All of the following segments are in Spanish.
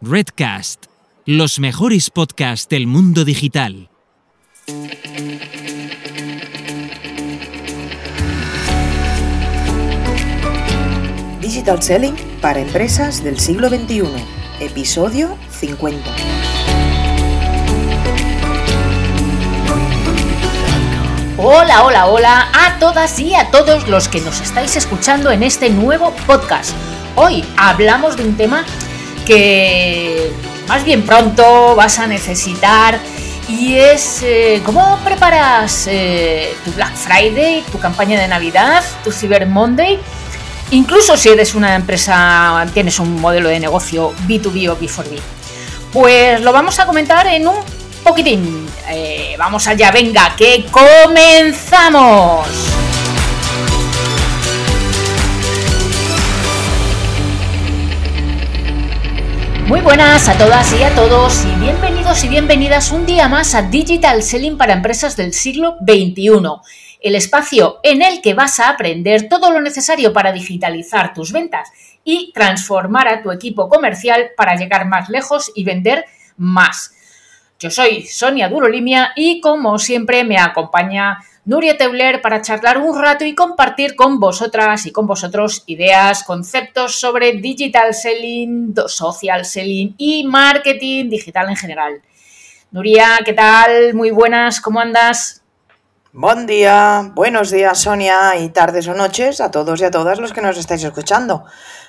Redcast, los mejores podcasts del mundo digital. Digital Selling para empresas del siglo XXI, episodio 50. Hola, hola, hola a todas y a todos los que nos estáis escuchando en este nuevo podcast. Hoy hablamos de un tema que más bien pronto vas a necesitar y es eh, cómo preparas eh, tu Black Friday, tu campaña de Navidad, tu Cyber Monday, incluso si eres una empresa, tienes un modelo de negocio B2B o B4B. Pues lo vamos a comentar en un poquitín. Eh, vamos allá, venga, que comenzamos. Muy buenas a todas y a todos y bienvenidos y bienvenidas un día más a Digital Selling para empresas del siglo XXI, el espacio en el que vas a aprender todo lo necesario para digitalizar tus ventas y transformar a tu equipo comercial para llegar más lejos y vender más. Yo soy Sonia Durolimia y como siempre me acompaña Nuria Teuler para charlar un rato y compartir con vosotras y con vosotros ideas, conceptos sobre digital selling, social selling y marketing digital en general. Nuria, ¿qué tal? Muy buenas, ¿cómo andas? Buen día, buenos días Sonia y tardes o noches a todos y a todas los que nos estáis escuchando.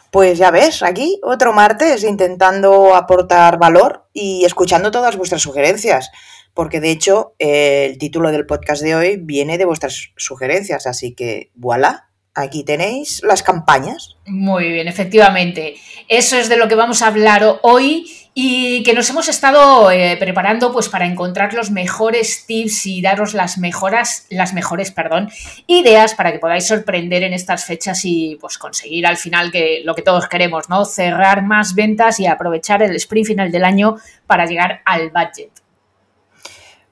Pues ya ves, aquí otro martes intentando aportar valor y escuchando todas vuestras sugerencias porque de hecho el título del podcast de hoy viene de vuestras sugerencias, así que voilà, aquí tenéis las campañas. Muy bien, efectivamente. Eso es de lo que vamos a hablar hoy y que nos hemos estado eh, preparando pues para encontrar los mejores tips y daros las mejoras, las mejores, perdón, ideas para que podáis sorprender en estas fechas y pues conseguir al final que lo que todos queremos, ¿no? Cerrar más ventas y aprovechar el sprint final del año para llegar al budget.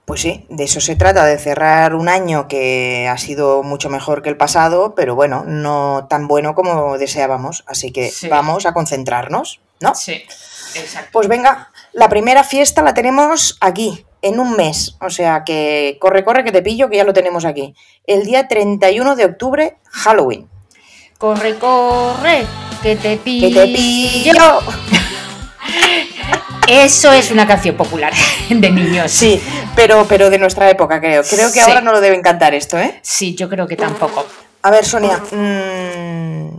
Pues sí, de eso se trata, de cerrar un año que ha sido mucho mejor que el pasado, pero bueno, no tan bueno como deseábamos. Así que vamos a concentrarnos, ¿no? Sí, exacto. Pues venga, la primera fiesta la tenemos aquí, en un mes. O sea que corre, corre, que te pillo, que ya lo tenemos aquí. El día 31 de octubre, Halloween. Corre, corre, que te pillo. Que te pillo. Eso es una canción popular de niños. Sí, pero, pero de nuestra época, creo. Creo que ahora no lo deben cantar esto, ¿eh? Sí, yo creo que tampoco. A ver, Sonia, mmm,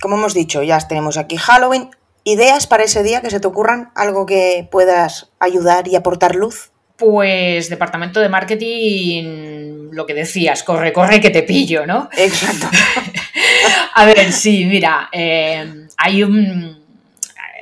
como hemos dicho, ya tenemos aquí Halloween. ¿Ideas para ese día que se te ocurran? ¿Algo que puedas ayudar y aportar luz? Pues departamento de marketing, lo que decías, corre, corre que te pillo, ¿no? Exacto. a ver, sí, mira, eh, hay un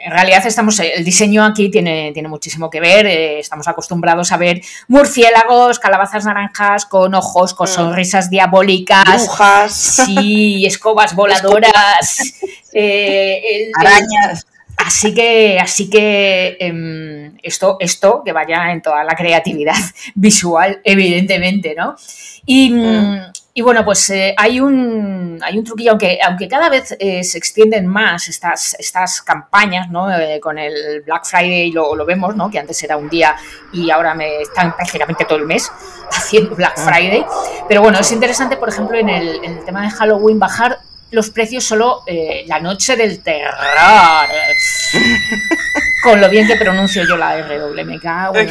en realidad estamos, el diseño aquí tiene, tiene muchísimo que ver. Eh, estamos acostumbrados a ver murciélagos, calabazas naranjas con ojos, con mm. sonrisas diabólicas. Brujas. Sí, escobas voladoras. Eh, Arañas. Así que, así que em, esto, esto que vaya en toda la creatividad visual, evidentemente, ¿no? Y, mm. Y bueno, pues eh, hay, un, hay un truquillo, aunque, aunque cada vez eh, se extienden más estas, estas campañas, ¿no? Eh, con el Black Friday lo, lo, vemos, ¿no? Que antes era un día y ahora me están prácticamente todo el mes haciendo Black ah. Friday. Pero bueno, es interesante, por ejemplo, en el, en el tema de Halloween bajar los precios solo eh, la noche del terror. Con lo bien que pronuncio yo la R, me cago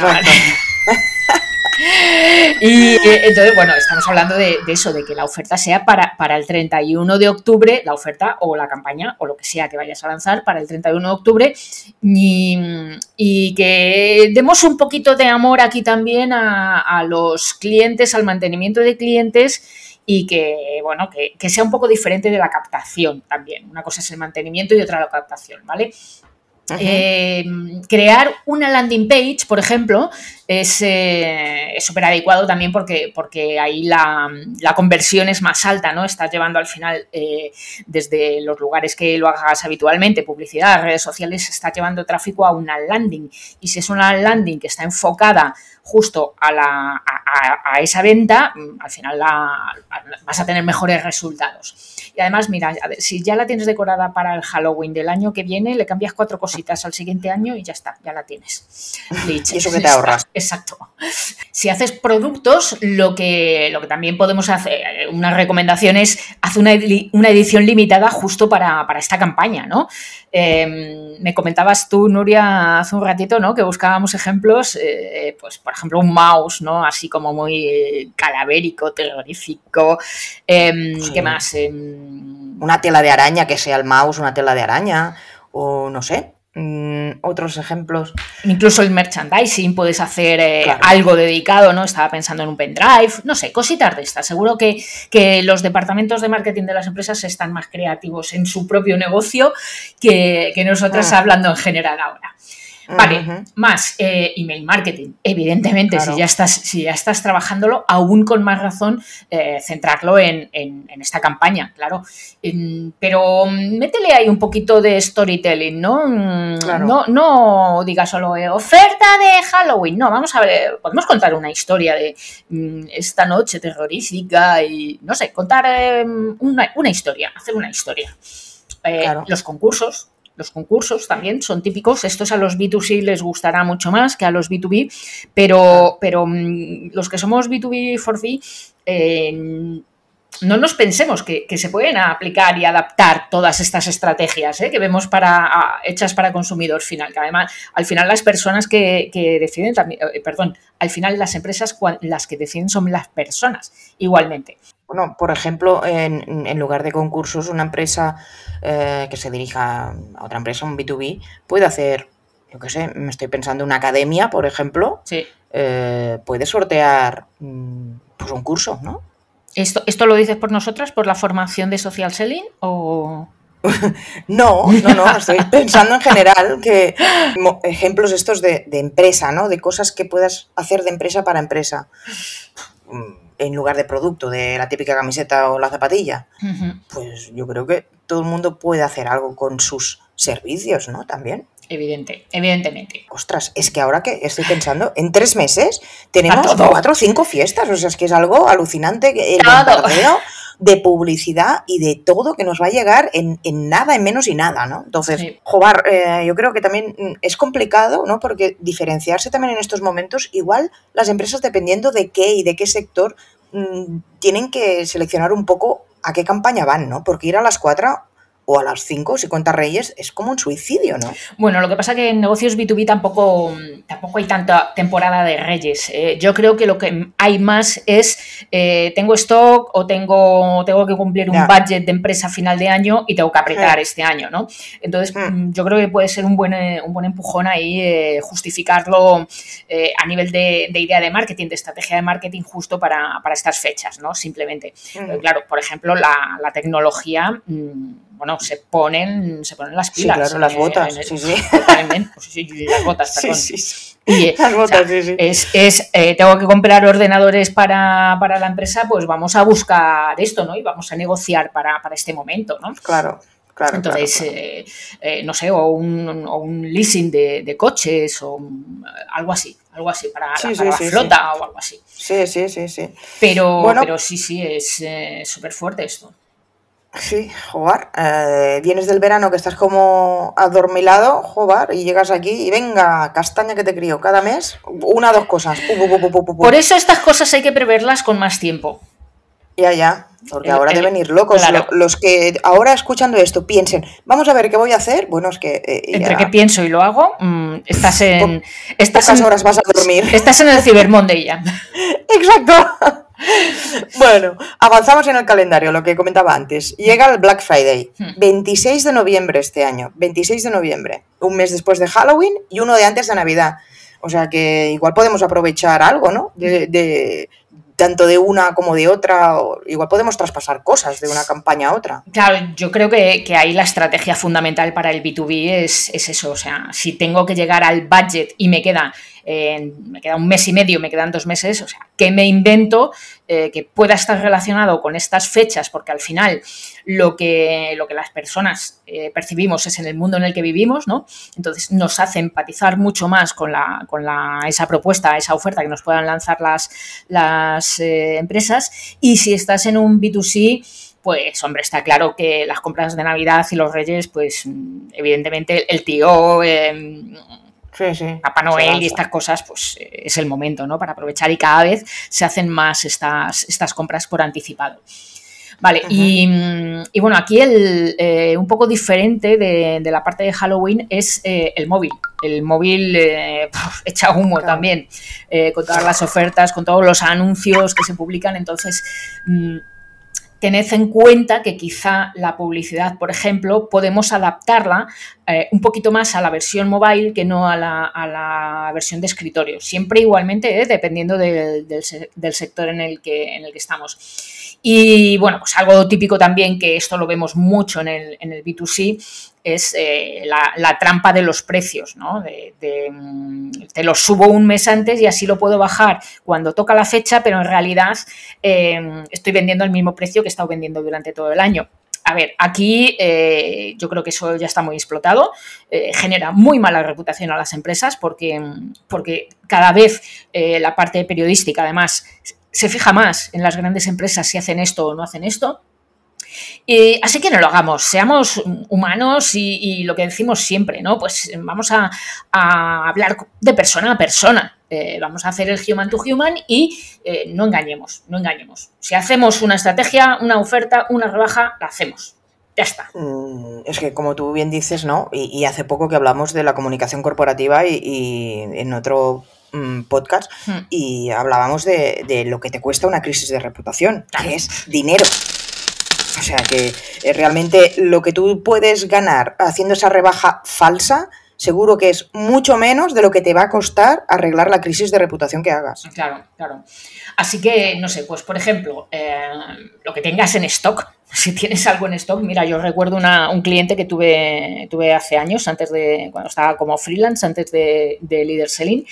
Y eh, entonces, bueno, estamos hablando de, eso, de que la oferta sea para, para el 31 de octubre, la oferta o la campaña o lo que sea que vayas a lanzar para el 31 de octubre y, y que demos un poquito de amor aquí también a, a los clientes, al mantenimiento de clientes y que, bueno, que, sea un poco diferente de la captación también. Una cosa es el mantenimiento y otra la captación, ¿vale? Eh, crear una landing page, por ejemplo, es eh, súper adecuado también porque, porque ahí la, conversión es más alta, ¿no? Estás llevando al final eh, desde los lugares que lo hagas habitualmente, publicidad, redes sociales, estás llevando tráfico a una landing. Y si es una landing que está enfocada justo a, la, a, esa venta, mm, al final vas a tener mejores resultados. Y además, mira, si ya la tienes decorada para el Halloween del año que viene, le cambias cuatro cositas al siguiente año y ya está, ya la tienes. y eso que te ahorras. Exacto. Si haces productos, lo que, lo que también podemos hacer, una recomendación es hacer una, una edición limitada justo para, esta campaña, ¿no? Em, me comentabas tú, Nuria, hace un ratito, ¿no? Que buscábamos ejemplos, eh, pues por ejemplo un mouse, ¿no? Así como muy calavérico, terrorífico. Em, ¿Qué más? Em, una tela de araña, que sea el mouse, una tela de araña, o no sé, Mm, otros ejemplos. Incluso el merchandising, puedes hacer eh, algo dedicado, ¿no? Estaba pensando en un pendrive, no sé, cositas de estas. Seguro que, que, los departamentos de marketing de las empresas están más creativos en su propio negocio que, que nosotras ah. hablando en general ahora. Vale, más eh, email marketing. Evidentemente, si, ya estás, si ya estás trabajándolo, aún con más razón eh, centrarlo en, esta campaña, claro. pero mm, métele ahí un poquito de storytelling, ¿no? Mm, no, no diga solo eh, oferta de Halloween. No, vamos a ver, podemos contar una historia de mm, esta noche terrorífica y, no sé, contar una, una, historia, hacer una historia. Los concursos, los concursos también son típicos. Estos a los B2C les gustará mucho más que a los B2B, pero, pero mm, los que somos B2B for B, eh, no nos pensemos que, se pueden aplicar y adaptar todas estas estrategias eh, que vemos para, hechas para consumidor final. Que además, al final las personas que, deciden también, eh, perdón, al final las empresas las que deciden son las personas igualmente. Bueno, por ejemplo, en, lugar de concursos, una empresa eh, que se dirija a otra empresa, un B2B, puede hacer, yo qué sé, me estoy pensando una academia, por ejemplo, sí. Eh, puede sortear mm, pues un curso, ¿no? ¿Esto, ¿Esto lo dices por nosotras, por la formación de social selling o...? no, no, no, estoy pensando en general que ejemplos estos de, de empresa, ¿no? De cosas que puedas hacer de empresa para empresa mm, en lugar de producto, de la típica camiseta o la zapatilla, pues yo creo que todo el mundo puede hacer algo con sus servicios, ¿no? También. Evidente, evidentemente. Ostras, es que ahora que estoy pensando, en tres meses tenemos cuatro o cinco fiestas, o sea, es que es algo alucinante el bombardeo de publicidad y de todo que nos va a llegar en, nada, en menos y nada, ¿no? Entonces, Jobar, eh, yo creo que también mm, es complicado, ¿no? Porque diferenciarse también en estos momentos, igual las empresas dependiendo de qué y de qué sector mm, tienen que seleccionar un poco a qué campaña van, ¿no? Porque ir a las cuatro o a las 5, si cuenta Reyes, es como un suicidio, ¿no? Bueno, lo que pasa es que en negocios B2B tampoco, tampoco hay tanta temporada de Reyes. Eh. yo creo que lo que hay más es, eh, tengo stock o tengo, tengo que cumplir un budget de empresa a final de año y tengo que apretar este año, ¿no? Entonces, mm, yo creo que puede ser un buen, eh, un buen empujón ahí justificarlo a nivel de, idea de marketing, de estrategia de marketing justo para, estas fechas, ¿no? Simplemente. Mm. claro, por ejemplo, la, la tecnología mm, bueno, se ponen, se ponen las pilas. Sí, claro, las botas, sí, sí. las botas, perdón. Sí, sí. Y, las botas, sí, sí. Es, es eh, tengo que comprar ordenadores para, para, la empresa, pues vamos a buscar esto, ¿no? Y vamos a negociar para, para este momento, ¿no? Claro. Claro, Entonces, Eh, eh, no sé, o un, o un leasing de, de, coches o algo así, algo así, para, la, flota o algo así. Sí, sí, sí, sí. Pero, pero sí, sí, es eh, súper fuerte esto. Sí, jugar. Eh, vienes del verano que estás como adormilado, jugar, y llegas aquí y venga, castaña que te crío. Cada mes, una dos cosas. Por eso estas cosas hay que preverlas con más tiempo. Ya, ya. Porque ahora deben ir locos. Los que ahora escuchando esto piensen, vamos a ver qué voy a hacer. Bueno, es que. Eh, Entre que pienso y lo hago, mm, estás en. Estas horas vas a dormir. Estás en el Cyber Monday ya. Exacto. Bueno, avanzamos en el calendario, lo que comentaba antes. Llega el Black Friday, 26 hmm. de noviembre este año, 26 de noviembre, un mes después de Halloween y uno de antes de Navidad. O sea que igual podemos aprovechar algo, ¿no? De, tanto de una como de otra, igual podemos traspasar cosas de una campaña a otra. Claro, yo creo que, ahí la estrategia fundamental para el B2B es, es, eso, o sea, si tengo que llegar al budget y me queda me queda un mes y medio, me quedan dos meses, o sea, ¿qué me invento eh, que pueda estar relacionado con estas fechas? Porque al final lo que, lo que las personas eh, percibimos es en el mundo en el que vivimos, ¿no? Entonces nos hace empatizar mucho más con, la, con la, esa propuesta, esa oferta que nos puedan lanzar las, las eh, empresas. Y si estás en un B2C, pues hombre, está claro que las compras de Navidad y los Reyes, pues evidentemente el tío, em, Papá Noel y estas cosas, pues es el momento, ¿no? Para aprovechar y cada vez se hacen más estas, estas compras por anticipado. Vale, y, bueno, aquí el, eh, un poco diferente de, la parte de Halloween es eh, el móvil. El móvil eh, echa humo también, con todas las ofertas, con todos los anuncios que se publican. Entonces, mm, tened en cuenta que quizá la publicidad, por ejemplo, podemos adaptarla eh, un poquito más a la versión mobile que no a la, versión de escritorio. Siempre igualmente, eh, dependiendo del, sector en el, que, en el que estamos. Y bueno, pues algo típico también, que esto lo vemos mucho en el, en el B2C, es eh, la, trampa de los precios, ¿no? De, mm, te los subo un mes antes y así lo puedo bajar cuando toca la fecha, pero en realidad eh, estoy vendiendo al mismo precio que he estado vendiendo durante todo el año. A ver, aquí eh, yo creo que eso ya está muy explotado, genera muy mala reputación a las empresas porque, porque cada vez la parte periodística además se fija más en las grandes empresas si hacen esto o no hacen esto así que no lo hagamos, seamos humanos y, lo que decimos siempre, ¿no? Pues vamos a, hablar de persona a persona. Eh, vamos a hacer el human to human y eh, no engañemos, no engañemos. Si hacemos una estrategia, una oferta, una rebaja, la hacemos. Ya está. Mm, es que como tú bien dices, ¿no? Y, hace poco que hablamos de la comunicación corporativa y, en otro mm, podcast hmm. y hablábamos de, de, lo que te cuesta una crisis de reputación, que es dinero. O sea que eh, realmente lo que tú puedes ganar haciendo esa rebaja falsa, seguro que es mucho menos de lo que te va a costar arreglar la crisis de reputación que hagas. Claro, claro. Así que, no sé, pues por ejemplo, eh, lo que tengas en stock, si tienes algo en stock, mira, yo recuerdo un cliente que tuve, tuve hace años, antes de, cuando estaba como freelance, antes de, de Leader Selling,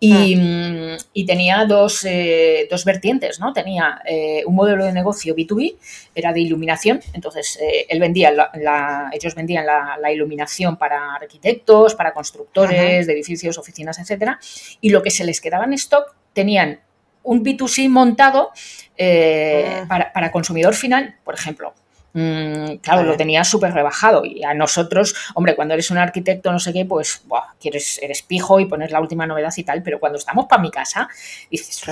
y, ah. tenía dos, eh, dos, vertientes, ¿no? Tenía eh, un modelo de negocio B2B, era de iluminación, entonces eh, él vendía la, ellos vendían la, iluminación para arquitectos, para constructores de edificios, oficinas, etcétera, y lo que se les quedaba en stock tenían un B2C montado eh, ah. para, consumidor final, por ejemplo. Mm, claro, lo tenía súper rebajado. Y a nosotros, hombre, cuando eres un arquitecto, no sé qué, pues quieres, eres pijo y pones la última novedad y tal. Pero cuando estamos para mi casa, dices,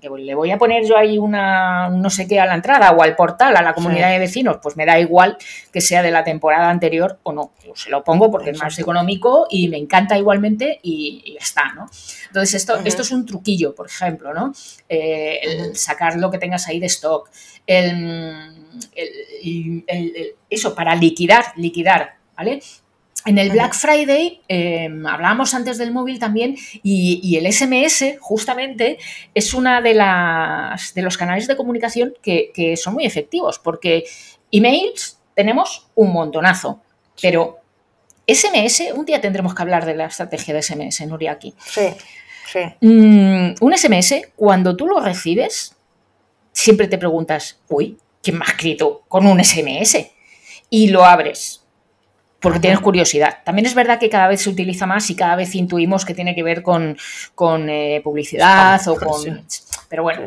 que le voy a poner yo ahí una no sé qué a la entrada o al portal, a la comunidad de vecinos, pues me da igual que sea de la temporada anterior o no. Yo se lo pongo porque es más económico y me encanta igualmente y, está, ¿no? Entonces, esto, esto es un truquillo, por ejemplo, ¿no? Eh, el sacar lo que tengas ahí de stock. El eso, para liquidar, liquidar, ¿vale? En el Black Friday em, hablábamos antes del móvil también y, el SMS justamente es una de las de los canales de comunicación que, son muy efectivos porque emails tenemos un montonazo, pero SMS, un día tendremos que hablar de la estrategia de SMS, Nuria, aquí. Sí, sí. Mm, un SMS, cuando tú lo recibes, siempre te preguntas, uy, ¿quién me ha escrito con un SMS? Y lo abres porque tienes curiosidad. También es verdad que cada vez se utiliza más y cada vez intuimos que tiene que ver con, eh, publicidad o con... Pero bueno,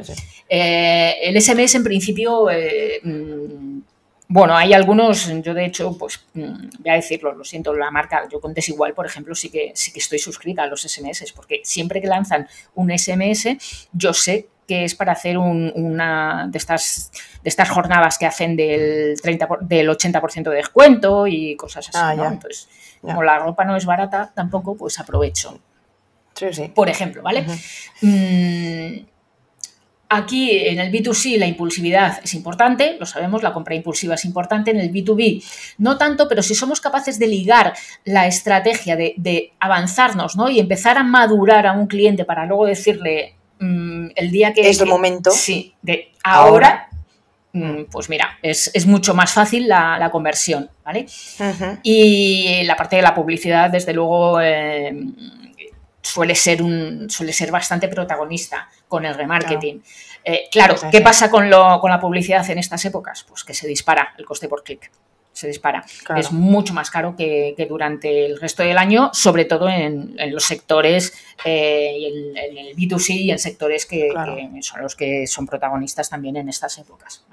eh, el SMS en principio... Eh, mm, bueno, hay algunos, yo de hecho, pues mm, voy a decirlo, lo siento, la marca, yo con Desigual, por ejemplo, sí que, sí que estoy suscrita a los SMS, porque siempre que lanzan un SMS, yo sé que es para hacer una de estas, de estas jornadas que hacen del, 30 del 80% de descuento y cosas así. Ah, Entonces, como la ropa no es barata, tampoco, pues aprovecho. Sí, sí. Por ejemplo, ¿vale? Mm, aquí en el B2C la impulsividad es importante, lo sabemos, la compra impulsiva es importante, en el B2B no tanto, pero si somos capaces de ligar la estrategia, de, de avanzarnos ¿no? y empezar a madurar a un cliente para luego decirle, Mm, el día que... Es el momento. Sí, de ahora, mm, pues mira, es, mucho más fácil la, conversión, ¿vale? Y la parte de la publicidad, desde luego, eh, suele ser, un, suele ser bastante protagonista con el remarketing. Claro, ¿qué pasa con, lo, con la publicidad en estas épocas? Pues que se dispara el coste por clic se dispara. Es mucho más caro que, durante el resto del año, sobre todo en, los sectores, eh, en, el B2C y en sectores que, son los que son protagonistas también en estas épocas.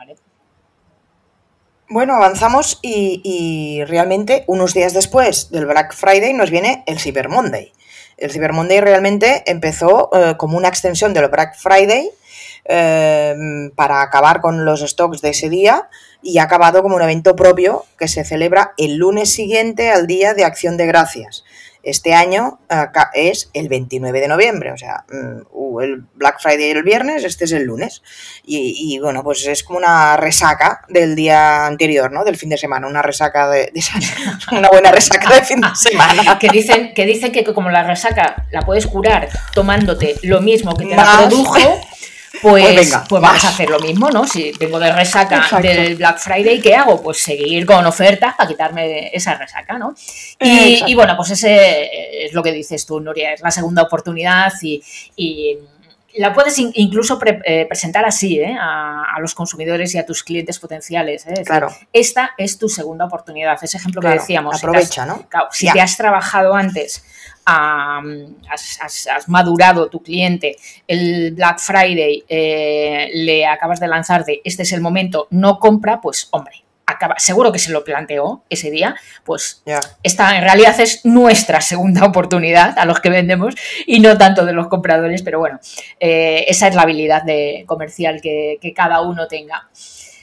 Bueno, avanzamos y, realmente unos días después del Black Friday nos viene el Cyber Monday. El Cyber Monday realmente empezó eh, como una extensión del Black Friday eh, para acabar con los stocks de ese día y ha acabado como un evento propio que se celebra el lunes siguiente al Día de Acción de Gracias. Este año es el 29 de noviembre, o sea, mm, el Black Friday el viernes, este es el lunes. Y, bueno, pues es como una resaca del día anterior, ¿no? Del fin de semana, una resaca de, una buena resaca de fin de semana. que dicen que dicen que como la resaca la puedes curar tomándote lo mismo que te la produjo. Pues, pues, venga, pues vamos a hacer lo mismo, ¿no? Si vengo de resaca del Black Friday, ¿qué hago? Pues seguir con ofertas para quitarme esa resaca, ¿no? Y, bueno, pues ese es lo que dices tú, Nuria, es la segunda oportunidad y, la puedes incluso eh, presentar así ¿eh? a, los consumidores y a tus clientes potenciales. ¿eh? claro. esta es tu segunda oportunidad. Ese ejemplo que decíamos. Aprovecha, ¿no? si te has trabajado antes has, madurado tu cliente, el Black Friday eh, le acabas de lanzar de este es el momento, no compra, pues hombre, acaba, seguro que se lo planteó ese día, pues esta en realidad es nuestra segunda oportunidad a los que vendemos y no tanto de los compradores, pero bueno, eh, esa es la habilidad de comercial que, cada uno tenga.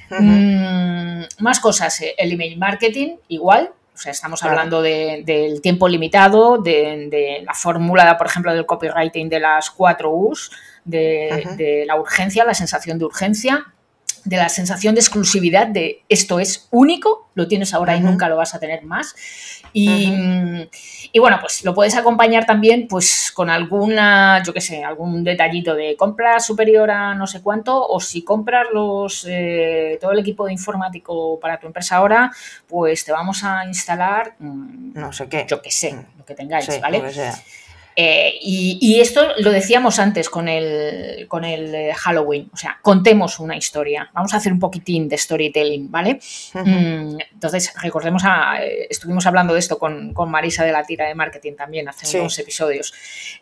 Mm, más cosas, eh, el email marketing igual, o sea, estamos hablando del tiempo limitado, de, la fórmula, por ejemplo, del copywriting de las cuatro U's, de, la urgencia, la sensación de urgencia, de la sensación de exclusividad de esto es único, lo tienes ahora y nunca lo vas a tener más. Y, bueno, pues lo puedes acompañar también pues con alguna, yo qué sé, algún detallito de compra superior a no sé cuánto o si compras los, eh, todo el equipo de informático para tu empresa ahora, pues te vamos a instalar, mm, no sé qué, yo qué sé, lo que tengáis, ¿vale? Eh, y, esto lo decíamos antes con el, con el eh, Halloween, o sea, contemos una historia, vamos a hacer un poquitín de storytelling, ¿vale? Mm, entonces, recordemos, a, eh, estuvimos hablando de esto con, Marisa de la tira de marketing también hace unos episodios.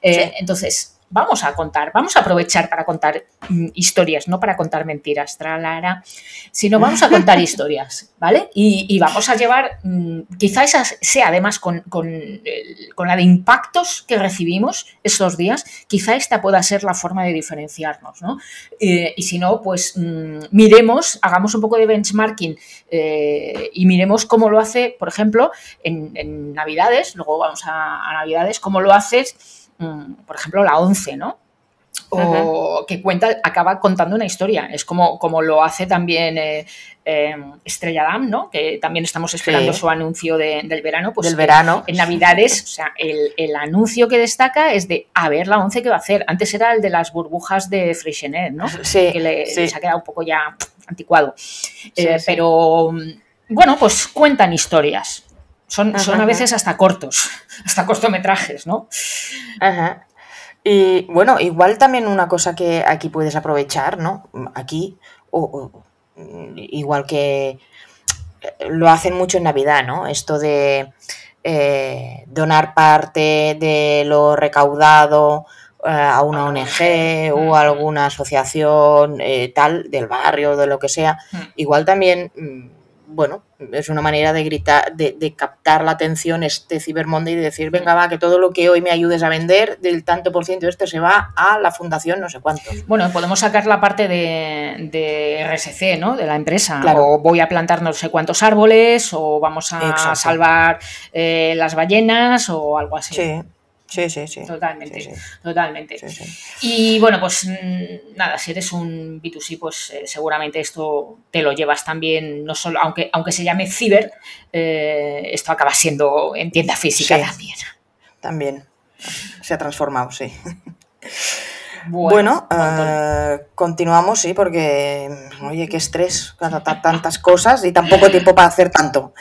Entonces, vamos a contar, vamos a aprovechar para contar mm, historias, no para contar mentiras, tralara, sino vamos a contar historias, ¿vale? Y, vamos a llevar, mm, quizá esa sea además con, la de impactos que recibimos estos días, quizá esta pueda ser la forma de diferenciarnos, ¿no? Eh, y si no, pues mm, miremos, hagamos un poco de benchmarking eh, y miremos cómo lo hace, por ejemplo, en, Navidades, luego vamos a, a Navidades, cómo lo haces por ejemplo, la 11, ¿no? O que cuenta, acaba contando una historia. Es como, como lo hace también eh, em, Estrella Damm, ¿no? Que también estamos esperando su anuncio del verano. Pues del verano. En Navidades, o sea, el, anuncio que destaca es de a ver la 11 que va a hacer. Antes era el de las burbujas de Freixenet, ¿no? Sí. Que le, les ha quedado un poco ya anticuado. Eh, pero bueno, pues cuentan historias. Son, son a veces hasta cortos, hasta cortometrajes, ¿no? Ajá. Y bueno, igual también una cosa que aquí puedes aprovechar, ¿no? Aquí, o, igual que eh, lo hacen mucho en Navidad, ¿no? Esto de eh, donar parte de lo recaudado eh, a una ONG o a alguna asociación tal del barrio, de lo que sea. Mm. Igual también mm, bueno, es una manera de gritar, de, captar la atención este Cyber Monday y de decir, venga, va, que todo lo que hoy me ayudes a vender, del tanto por ciento este se va a la fundación no sé cuánto. Bueno, podemos sacar la parte de, RSC, ¿no? De la empresa. Claro. O voy a plantar no sé cuántos árboles, o vamos a salvar eh, las ballenas, o algo así. Sí. Sí, sí, sí. Totalmente, totalmente. y bueno, pues mm, nada, si eres un B2C, pues eh, seguramente esto te lo llevas también, no solo, aunque, aunque se llame ciber, eh, esto acaba siendo en tienda física también. También. Se ha transformado, sí. Bueno, eh, continuamos, sí, porque, oye, qué estrés, tantas cosas y tan poco tiempo para hacer tanto.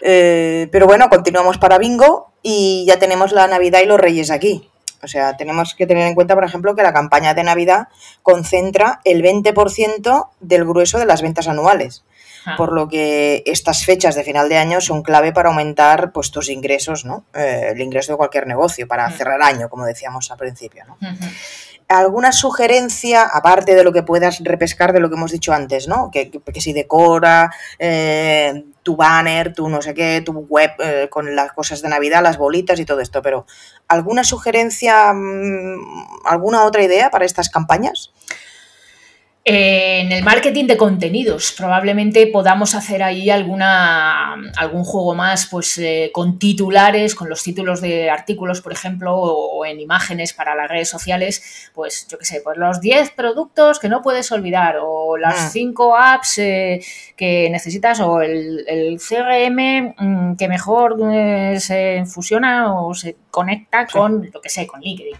pero bueno, continuamos para Bingo y ya tenemos la Navidad y los Reyes aquí. O sea, tenemos que tener en cuenta, por ejemplo, que la campaña de Navidad concentra el 20% del grueso de las ventas anuales. Ah. Por lo que estas fechas de final de año son clave para aumentar pues, tus ingresos, ¿no? Eh, el ingreso de cualquier negocio, para Mm. cerrar año, como decíamos al principio. ¿no? ¿Alguna sugerencia, aparte de lo que puedas repescar de lo que hemos dicho antes, ¿no? Que, que- que si decora eh, tu banner, tu no sé qué, tu web eh, con las cosas de Navidad, las bolitas y todo esto, pero ¿alguna sugerencia, mm, alguna otra idea para estas campañas? En el marketing de contenidos, probablemente podamos hacer ahí alguna, algún juego más pues, eh, con titulares, con los títulos de artículos, por ejemplo, o, o en imágenes para las redes sociales, pues yo qué sé, pues los 10 productos que no puedes olvidar, o las Mm. 5 apps eh, que necesitas, o el, el CRM mm, que mejor eh, se fusiona o se conecta Sí. con, lo que sé, con LinkedIn.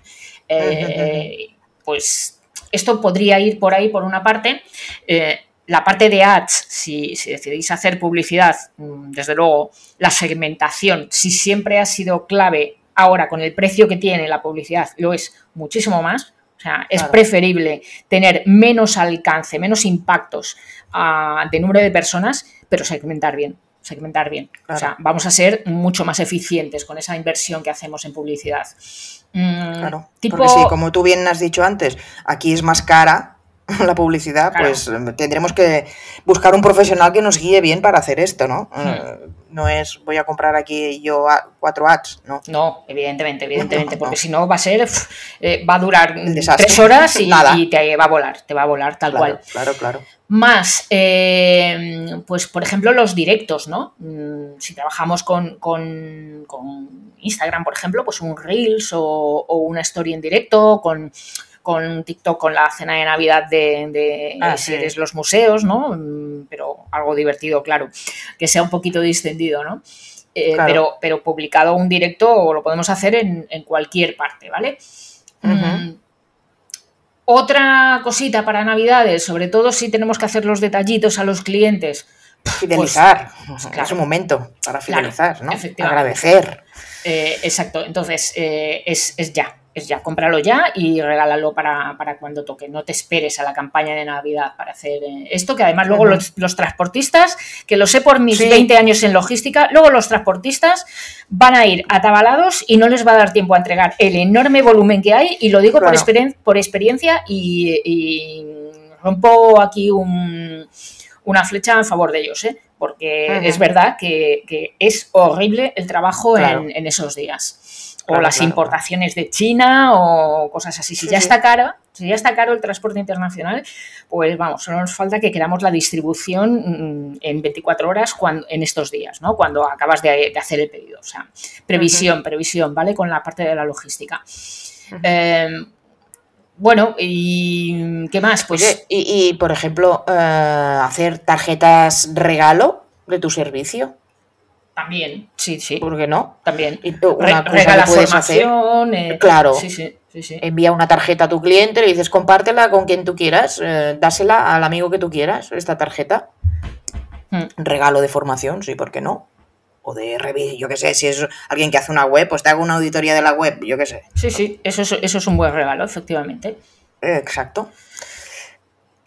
Eh, pues esto podría ir por ahí, por una parte. Eh, la parte de ads, si, si decidís hacer publicidad, mm, desde luego, la segmentación, si siempre ha sido clave, ahora con el precio que tiene la publicidad, lo es muchísimo más. O sea, es Claro. preferible tener menos alcance, menos impactos ah, de número de personas, pero segmentar bien. Segmentar bien. O sea, vamos a ser mucho más eficientes con esa inversión que hacemos en publicidad. Mm, Claro. tipo, Porque sí, como tú bien has dicho antes, aquí es más cara la publicidad, Claro. pues eh, tendremos que buscar un profesional que nos guíe bien para hacer esto, ¿no? Hmm. Eh, No es voy a comprar aquí yo cuatro ads, ¿no? No, evidentemente, evidentemente, porque si no va a ser, eh, va a durar tres horas y, Nada. y te va a volar, te va a volar tal Claro, cual. claro, claro. Más, eh, pues por ejemplo, los directos, ¿no? Mm, Si trabajamos con, con- con Instagram, por ejemplo, pues un Reels o, o una story en directo, con, con TikTok, con la cena de Navidad de, de Ah, si sí. eres los museos, ¿no? Pero algo divertido, claro, que sea un poquito distendido, ¿no? Eh, Claro. pero, pero publicado un directo lo podemos hacer en, en cualquier parte, ¿vale? Mm, Otra cosita para Navidades, sobre todo si tenemos que hacer los detallitos a los clientes. Fidelizar. pues, Es claro. un momento para Claro, fidelizar, ¿no? efectivamente. Agradecer. Eh, exacto, entonces eh, es, es ya, es ya, cómpralo ya y regálalo para, para cuando toque. No te esperes a la campaña de Navidad para hacer eh, esto, que además luego los, los transportistas, que lo sé por mis Sí. 20 años en logística, luego los transportistas van a ir atabalados y no les va a dar tiempo a entregar el enorme volumen que hay, y lo digo por, experien- por experiencia y, y rompo aquí un- una flecha en favor de ellos, ¿eh? porque es verdad que, que es horrible el trabajo Claro. en, en esos días. O las claro, importaciones de China o cosas así. Si Sí, ya sí. está caro, si ya está caro el transporte internacional, pues vamos, solo nos falta que queramos la distribución mm, en 24 horas cuando, en estos días, ¿no? Cuando acabas de, de hacer el pedido. O sea, previsión, previsión, ¿vale? Con la parte de la logística. Eh, bueno, ¿y qué más? Pues Oye, y, y, por ejemplo, eh, hacer tarjetas regalo de tu servicio, también, sí, sí, ¿por qué no? también. Y, Re- una cosa regala que puedes hacer, formación. eh, Claro. Sí, sí, sí, sí. envía una tarjeta a tu cliente, le dices compártela con quien tú quieras, eh, dásela al amigo que tú quieras, esta tarjeta. Mm. Regalo de formación, sí, ¿por qué no? O de revi- yo qué sé, si es alguien que hace una web, pues te hago una auditoría de la web, yo qué sé. Sí, sí, eso es, eso es un buen regalo, efectivamente. Eh, Exacto.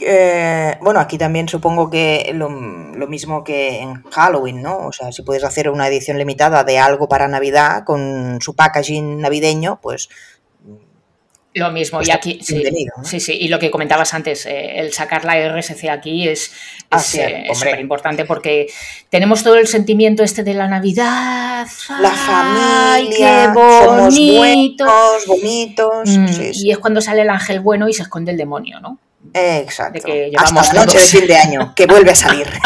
Eh, bueno, aquí también supongo que lo, lo mismo que en Halloween, ¿no? O sea, si puedes hacer una edición limitada de algo para Navidad con su packaging navideño, pues Lo mismo, Pues y aquí, sí, sí, sí, y lo que comentabas antes, eh, el sacar la RSC aquí es hombre. súper importante porque tenemos todo el sentimiento este de la Navidad, la ¡ay, familia, qué somos bonito! buenos, bonitos. Mm, sí. Y es cuando sale el ángel bueno y se esconde el demonio, ¿no? Exacto. de que Hasta fin de año, que vuelve a salir.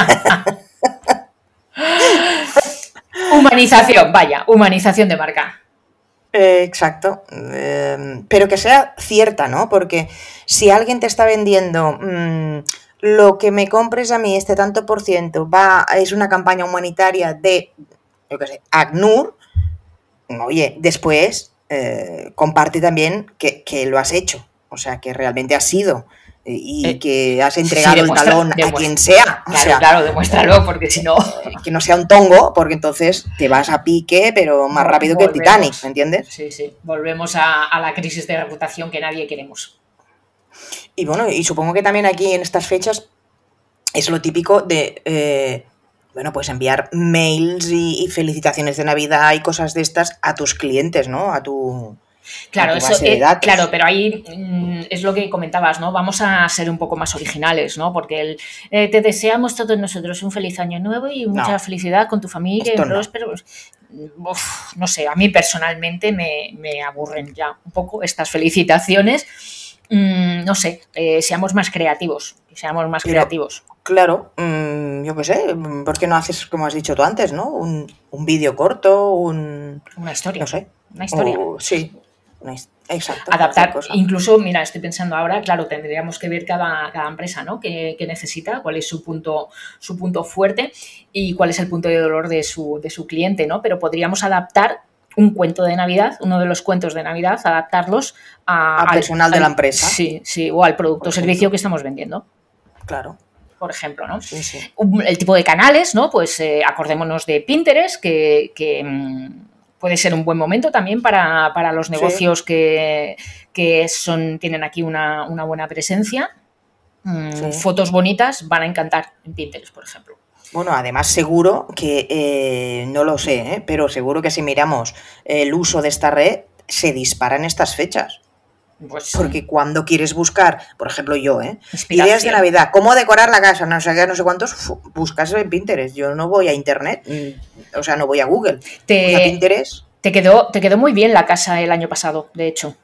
Humanización, vaya, humanización de marca. Eh, Exacto. Eh, pero que sea cierta, ¿no? Porque si alguien te está vendiendo mm, lo que me compres a mí, este tanto por ciento, va, es una campaña humanitaria de, yo qué sé, ACNUR, oye, después eh, comparte también que, que lo has hecho. O sea, que realmente has sido y Eh, que has sí, entregado el talón a quien sea. O Claro, sea, claro, demuéstralo, porque si no. que no sea un tongo, porque entonces te vas a pique, pero más rápido que el. Titanic, ¿me entiendes? Sí, sí. Volvemos a, a la crisis de reputación que nadie queremos. Y bueno, y supongo que también aquí en estas fechas es lo típico de, eh, bueno, pues enviar mails y, y felicitaciones de Navidad y cosas de estas a tus clientes, ¿no? A tu... Claro, eso, eh, claro, pero ahí mm, es lo que comentabas, ¿no? Vamos a ser un poco más originales, ¿no? Porque el, eh, te deseamos todos nosotros un feliz año nuevo y mucha No. felicidad con tu familia, no. próspero. pues, uf, no sé, a mí personalmente me, me aburren ya un poco estas felicitaciones. Mm, no sé, eh, seamos más creativos, seamos más Pero- creativos. Claro, mm, yo qué sé, ¿por qué no haces, como has dicho tú antes, ¿no? Un, un vídeo corto, un... Una historia. no sé. Una historia. o- sí, una exacto. adaptar, incluso, mira, estoy pensando ahora, claro, tendríamos que ver cada, cada empresa, ¿no? ¿Qué, qué necesita? ¿Cuál es su punto, su punto fuerte? Y cuál es el punto de dolor de su, de su cliente, ¿no? Pero podríamos adaptar un cuento de Navidad, uno de los cuentos de Navidad, adaptarlos a, Al personal de la empresa. Sí, sí, o al producto o servicio que estamos vendiendo, Claro, por ejemplo, ¿no? sí, sí. El tipo de canales, ¿no? Pues eh, acordémonos de Pinterest, que, que, mm, puede ser un buen momento también para, para los Sí. negocios que, que son, tienen aquí una, una buena presencia. Mm, Sí. Fotos bonitas van a encantar en Pinterest, por ejemplo. Bueno, además seguro que, eh, no lo sé, ¿eh? pero seguro que si miramos el uso de esta red, se dispara en estas fechas. Pues, Porque cuando quieres buscar, por ejemplo yo, ¿eh? Ideas de Navidad, cómo decorar la casa, no sé qué, no sé cuántos, buscas en Pinterest. Yo no voy a Internet, mm, o sea, no voy a Google. Voy a Te, Pinterest, te quedó, te quedó muy bien la casa el año pasado, de hecho.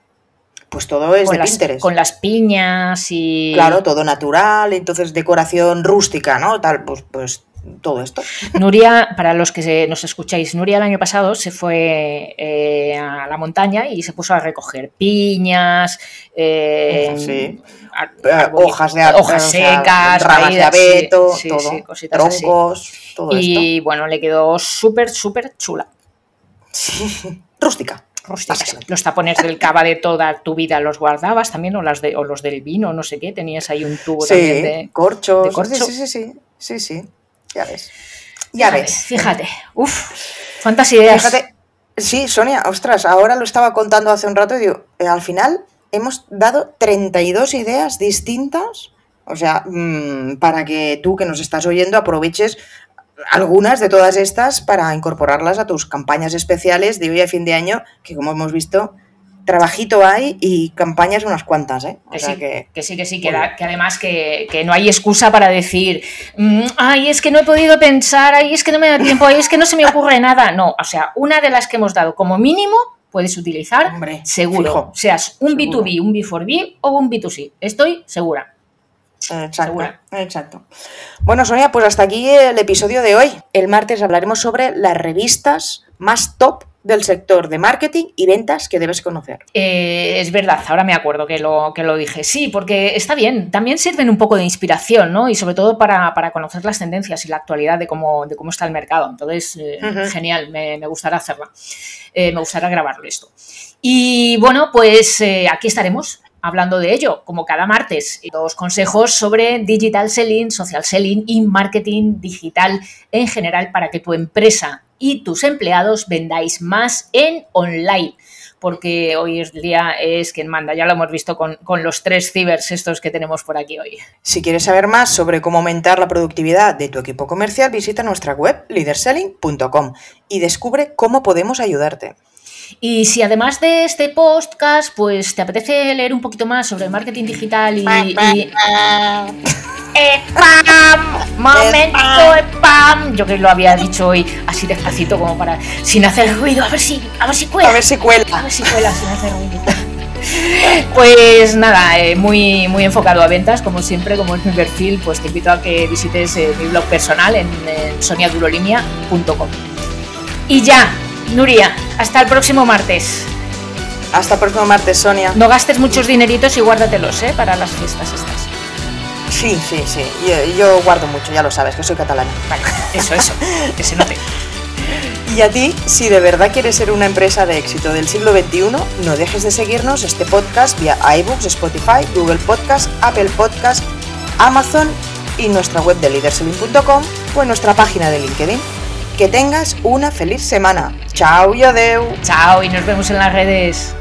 pues todo es con, de las, Pinterest. con las piñas y... Claro, todo natural, entonces decoración rústica, ¿no? Tal, pues, pues todo esto. Nuria, para los que nos escucháis, Nuria el año pasado se fue eh, a la montaña y se puso a recoger piñas, eh, Sí. ar- Eh, hojas de hojas secas, ramas de abeto, sí, todo, sí, cositas así. troncos, todo Y bueno, le quedó súper, súper chula. esto. Rústica. Rústica, sí. Básicamente. Los tapones del cava de toda tu vida los guardabas también, o, las de, o los del vino, no sé qué. Tenías ahí un tubo también de. corchos. de corcho. Sí, sí, sí, sí, sí. Ya ves. Ya Fíjate, ves. Fíjate. Uf, cuántas ideas. Fíjate. Sí, Sonia, ostras, ahora lo estaba contando hace un rato y digo, eh, al final hemos dado 32 ideas distintas, o sea, mm, para que tú que nos estás oyendo aproveches algunas de todas estas para incorporarlas a tus campañas especiales de hoy a fin de año, que como hemos visto, trabajito hay y campañas unas cuantas, ¿eh? O Que sea sí, que... que sí, que sí, que, da- que además que, que no hay excusa para decir, "Mm, ay, es que no he podido pensar, ay, es que no me da tiempo, ay, es que no se me ocurre nada. No, o sea, una de las que hemos dado como mínimo puedes utilizar Hombre, seguro, fijo. seas un Seguro. B2B, un B4B o un B2C. Estoy segura. Exacto, Segura. exacto. Bueno, Sonia, pues hasta aquí el episodio de hoy. El martes hablaremos sobre las revistas más top del sector de marketing y ventas que debes conocer. Eh, es verdad, ahora me acuerdo que lo, que lo dije. Sí, porque está bien, también sirven un poco de inspiración, ¿no? Y sobre todo para, para conocer las tendencias y la actualidad de cómo, de cómo está el mercado. Entonces, eh, genial, me, me gustará hacerla. Eh, me gustará grabarlo esto. Y bueno, pues aquí estaremos hablando de ello, como cada martes. Dos consejos sobre digital selling, social selling y marketing digital en general para que tu empresa y tus empleados vendáis más en online. Porque hoy el día es quien manda, ya lo hemos visto con, con los tres cibers estos que tenemos por aquí hoy. Si quieres saber más sobre cómo aumentar la productividad de tu equipo comercial, visita nuestra web leaderselling.com y descubre cómo podemos ayudarte. Y si además de este podcast, pues te apetece leer un poquito más sobre marketing digital y... y- ¡Spam! ¡Momento spam! Yo que lo había dicho hoy así despacito como para... sin hacer ruido, a ver si, a ver si cuela. A ver si A cuela. ver si cuela sin hacer ruido. Pues nada, eh, muy, muy enfocado a ventas, como siempre, como es mi perfil, pues te invito a que visites eh, mi blog personal en, en soniadurolimia.com. Y ya, Nuria, hasta el próximo martes. Hasta el próximo martes, Sonia. No gastes muchos dineritos y guárdatelos, ¿eh? Para las fiestas estas. Sí, sí, sí. Yo, yo guardo mucho, ya lo sabes, que soy catalana. Vale, eso, eso, que se note. Y a ti, si de verdad quieres ser una empresa de éxito del siglo XXI, no dejes de seguirnos este podcast vía iBooks, Spotify, Google Podcast, Apple Podcast, Amazon y nuestra web de leaderselling.com o en nuestra página de LinkedIn. Que tengas una feliz semana. Chao y adeu. Chao y nos vemos en las redes.